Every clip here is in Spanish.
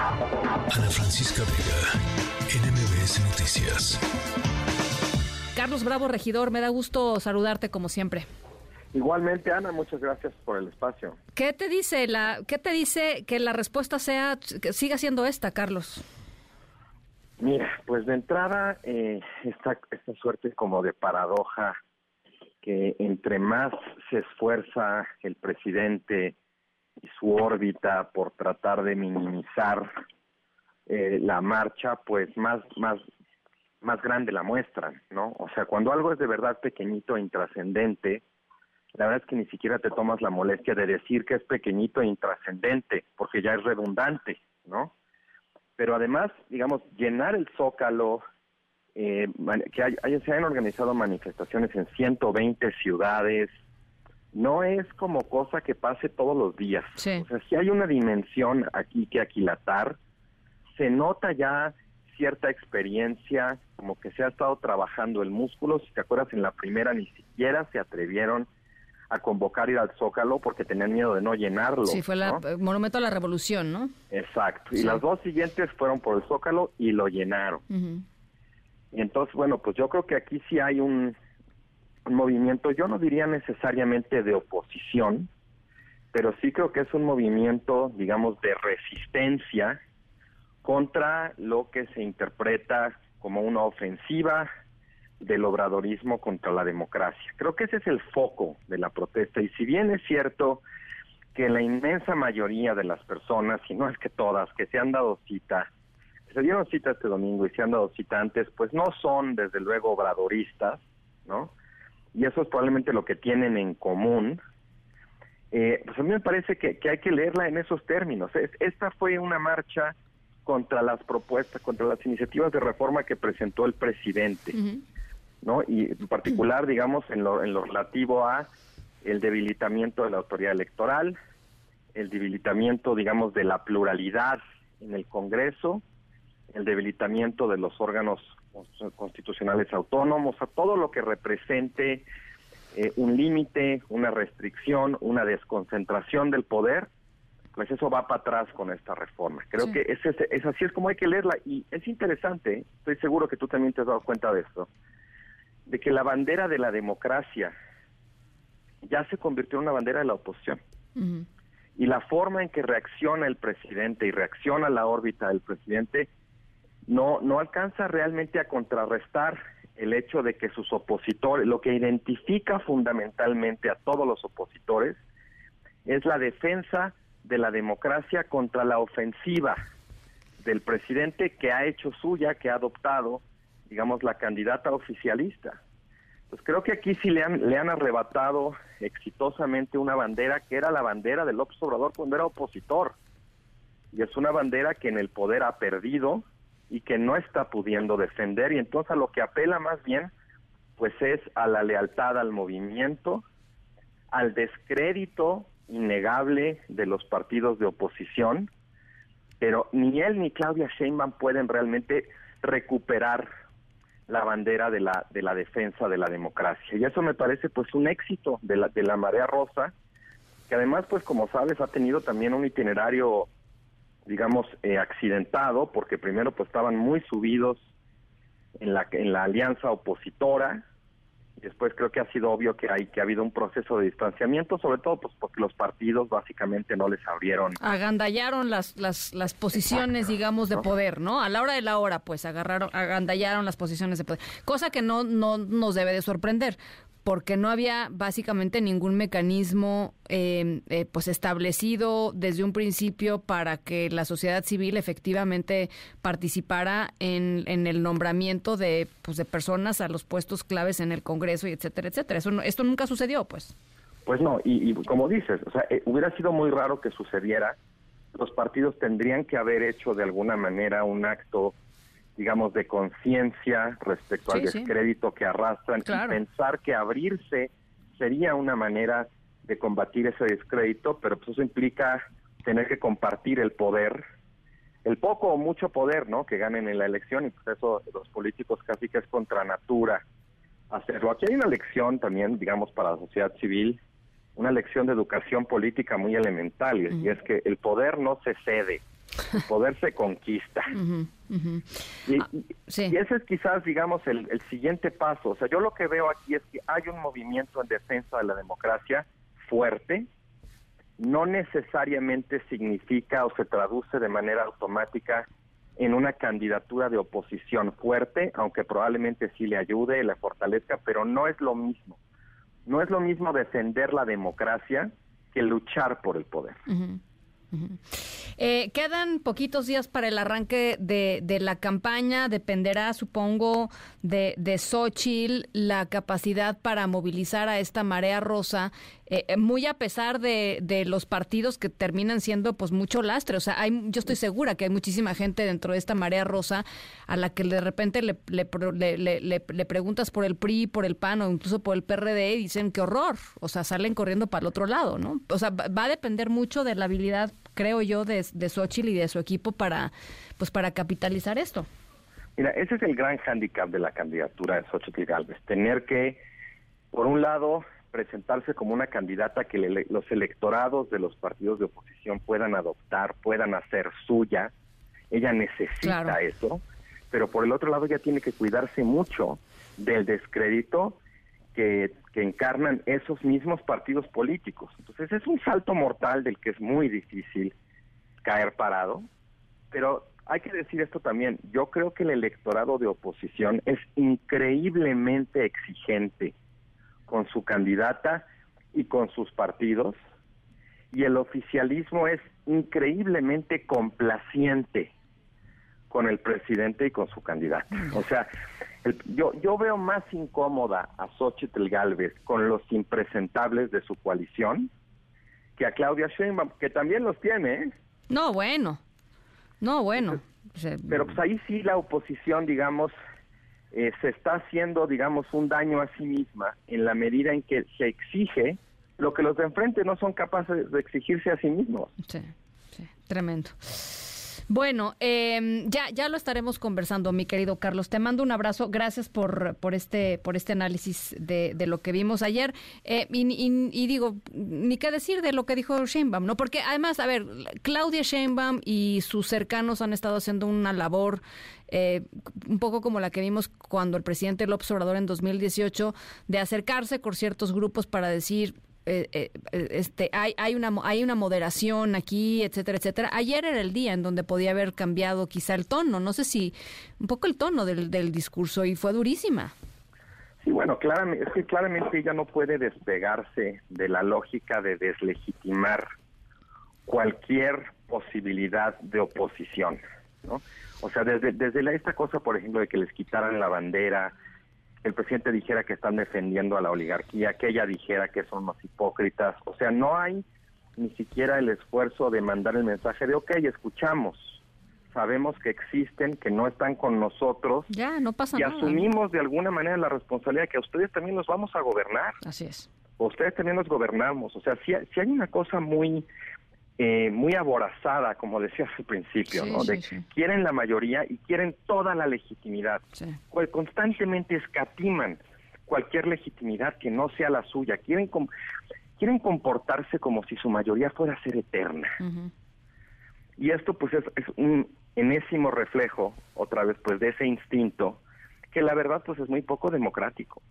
Ana Francisca Vega, NMBS Noticias. Carlos Bravo, regidor, me da gusto saludarte como siempre. Igualmente, Ana, muchas gracias por el espacio. ¿Qué te dice la, qué te dice que la respuesta sea, que siga siendo esta, Carlos? Mira, pues de entrada, eh, esta, esta suerte como de paradoja, que entre más se esfuerza el presidente y su órbita por tratar de minimizar eh, la marcha, pues más, más, más grande la muestran, ¿no? O sea, cuando algo es de verdad pequeñito e intrascendente, la verdad es que ni siquiera te tomas la molestia de decir que es pequeñito e intrascendente, porque ya es redundante, ¿no? Pero además, digamos, llenar el zócalo, eh, que hay, se han organizado manifestaciones en 120 ciudades, no es como cosa que pase todos los días. O sea, si hay una dimensión aquí que aquilatar, se nota ya cierta experiencia, como que se ha estado trabajando el músculo. Si te acuerdas, en la primera ni siquiera se atrevieron a convocar ir al Zócalo porque tenían miedo de no llenarlo. Sí, fue el Monumento a la Revolución, ¿no? Exacto. Y las dos siguientes fueron por el Zócalo y lo llenaron. Y entonces, bueno, pues yo creo que aquí sí hay un, un movimiento, yo no diría necesariamente de oposición, pero sí creo que es un movimiento, digamos, de resistencia contra lo que se interpreta como una ofensiva del obradorismo contra la democracia. Creo que ese es el foco de la protesta y si bien es cierto que la inmensa mayoría de las personas, y no es que todas, que se han dado cita, se dieron cita este domingo y se han dado cita antes, pues no son desde luego obradoristas, ¿no? Y eso es probablemente lo que tienen en común, eh, pues a mí me parece que, hay que leerla en esos términos. esta fue una marcha contra las propuestas, contra las iniciativas de reforma que presentó el presidente, ¿no? Y en particular, digamos, en lo, en lo relativo a el debilitamiento de la autoridad electoral, el debilitamiento, digamos, de la pluralidad en el Congreso, el debilitamiento de los órganos constitucionales autónomos, a todo lo que represente eh, un límite, una restricción, una desconcentración del poder, pues eso va para atrás con esta reforma. Creo que es, es, así es como hay que leerla y es interesante, estoy seguro que tú también te has dado cuenta de esto, de que la bandera de la democracia ya se convirtió en una bandera de la oposición. Y la forma en que reacciona el presidente y reacciona la órbita del presidente no, no alcanza realmente a contrarrestar el hecho de que sus opositores, lo que identifica fundamentalmente a todos los opositores, es la defensa de la democracia contra la ofensiva del presidente que ha hecho suya, que ha adoptado, digamos, la candidata oficialista. Pues creo que aquí sí le han, le han arrebatado exitosamente una bandera que era la bandera del López Obrador cuando era opositor. Y es una bandera que en el poder ha perdido, y que no está pudiendo defender. Y entonces a lo que apela más bien pues es a la lealtad al movimiento, al descrédito innegable de los partidos de oposición, pero ni él ni Claudia Sheinbaum pueden realmente recuperar la bandera de la de la defensa de la democracia. Y eso me parece pues un éxito de la de la marea rosa que además pues como sabes ha tenido también un itinerario digamos, eh, accidentado, porque primero pues estaban muy subidos en la, en la alianza opositora, y después creo que ha sido obvio que hay que ha habido un proceso de distanciamiento, sobre todo pues porque los partidos básicamente no les abrieron. Agandallaron las, las, las posiciones, digamos, de poder, ¿no? A la hora de la hora, pues agarraron, agandallaron las posiciones de poder, cosa que no, no nos debe de sorprender, porque no había básicamente ningún mecanismo em, eh, pues establecido desde un principio para que la sociedad civil efectivamente participara en, en el nombramiento de pues de personas a los puestos claves en el Congreso y etcétera etcétera. Eso esto nunca sucedió pues. Pues no y, como dices o sea eh, hubiera sido muy raro que sucediera. Los partidos tendrían que haber hecho de alguna manera un acto digamos, de conciencia respecto al descrédito que arrastran y pensar que abrirse sería una manera de combatir ese descrédito, pero pues eso implica tener que compartir el poder, el poco o mucho poder, ¿no? Que ganen en la elección y pues eso los políticos casi que es contra natura hacerlo. Aquí hay una lección también, digamos, para la sociedad civil, una lección de educación política muy elemental y es que el poder no se cede, El poder se conquista. Y, Ah, sí. y ese es quizás, digamos, el, el siguiente paso. O sea, yo lo que veo aquí es que hay un movimiento en defensa de la democracia fuerte, no necesariamente significa o se traduce de manera automática en una candidatura de oposición fuerte, aunque probablemente sí le ayude, le fortalezca, pero no es lo mismo. No es lo mismo defender la democracia que luchar por el poder. Eh, quedan poquitos días para el arranque de, de la campaña. Dependerá, supongo, de, de Xochitl la capacidad para movilizar a esta marea rosa, eh, eh, muy a pesar de, de los partidos que terminan siendo pues mucho lastre. O sea, hay, yo estoy segura que hay muchísima gente dentro de esta marea rosa a la que de repente le, le, le- le- preguntas por el PRI, por el PAN o incluso por el PRD y dicen qué horror. O sea, salen corriendo para el otro lado, ¿no? O sea, va a depender mucho de la habilidad, creo yo, de, de Xochitl y de su equipo para, pues, para capitalizar esto. Mira, ese es el gran hándicap de la candidatura de Xochitl Galvez, tener que, por un lado, presentarse como una candidata que le- los electorados de los partidos de oposición puedan adoptar, puedan hacer suya. Ella necesita Claro. eso, pero por el otro lado ella tiene que cuidarse mucho del descrédito que, que encarnan esos mismos partidos políticos. Entonces es un salto mortal del que es muy difícil caer parado, pero hay que decir esto también, yo creo que el electorado de oposición es increíblemente exigente con su candidata y con sus partidos, y el oficialismo es increíblemente complaciente con el presidente y con su candidata. O sea, el- yo, yo veo más incómoda a Xochitl Galvez con los impresentables de su coalición que a Claudia Sheinbaum, que también los tiene, ¿eh? No, bueno. No, bueno. Pero pues ahí sí la oposición, digamos, eh, se está haciendo, digamos, un daño a sí misma en la medida en que se exige lo que los de enfrente no son capaces de exigirse a sí mismos. Sí, sí, tremendo. Bueno, eh, ya, ya lo estaremos conversando, mi querido Carlos. Te mando un abrazo. Gracias por, por este, por este análisis de, de lo que vimos ayer. Eh, y, digo, ni qué decir de lo que dijo Sheinbaum, ¿no? Porque además, a ver, Claudia Sheinbaum y sus cercanos han estado haciendo una labor eh, un poco como la que vimos cuando el presidente López Obrador en 2018, de acercarse con ciertos grupos para decir, eh, eh, este hay hay una hay una moderación aquí etcétera etcétera ayer era el día en donde podía haber cambiado quizá el tono no sé si un poco el tono del, del discurso y fue durísima Sí, bueno, claramente, es que claramente ella no puede despegarse de la lógica de deslegitimar cualquier posibilidad de oposición, ¿no? O sea, desde, desde esta cosa, por ejemplo, de que les quitaran la bandera, que el presidente dijera que están defendiendo a la oligarquía, que ella dijera que son unos hipócritas, o sea, no hay ni siquiera el esfuerzo de mandar el mensaje de, ok, escuchamos, sabemos que existen, que no están con nosotros, ya no pasa y nada asumimos de alguna manera la responsabilidad de que a ustedes también los vamos a gobernar, así es. Ustedes también los gobernamos. O sea, si, si hay una cosa muy eh, muy aborazada, como decías al principio, Sí, ¿no? sí, De sí. quieren la mayoría y quieren toda la legitimidad. Constantemente escatiman cualquier legitimidad que no sea la suya. Quieren com- quieren comportarse como si su mayoría fuera a ser eterna. Y esto pues es, es un enésimo reflejo, otra vez, pues de ese instinto, que la verdad pues es muy poco democrático.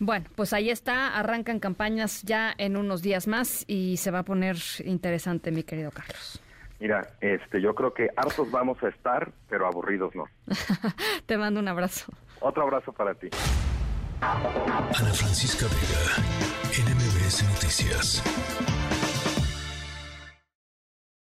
Bueno, pues ahí está, arrancan campañas ya en unos días más y se va a poner interesante, mi querido Carlos. Mira, este, yo creo que hartos vamos a estar, pero aburridos no. Te mando un abrazo. Otro abrazo para ti. Ana Francisca Vega, NMBS Noticias.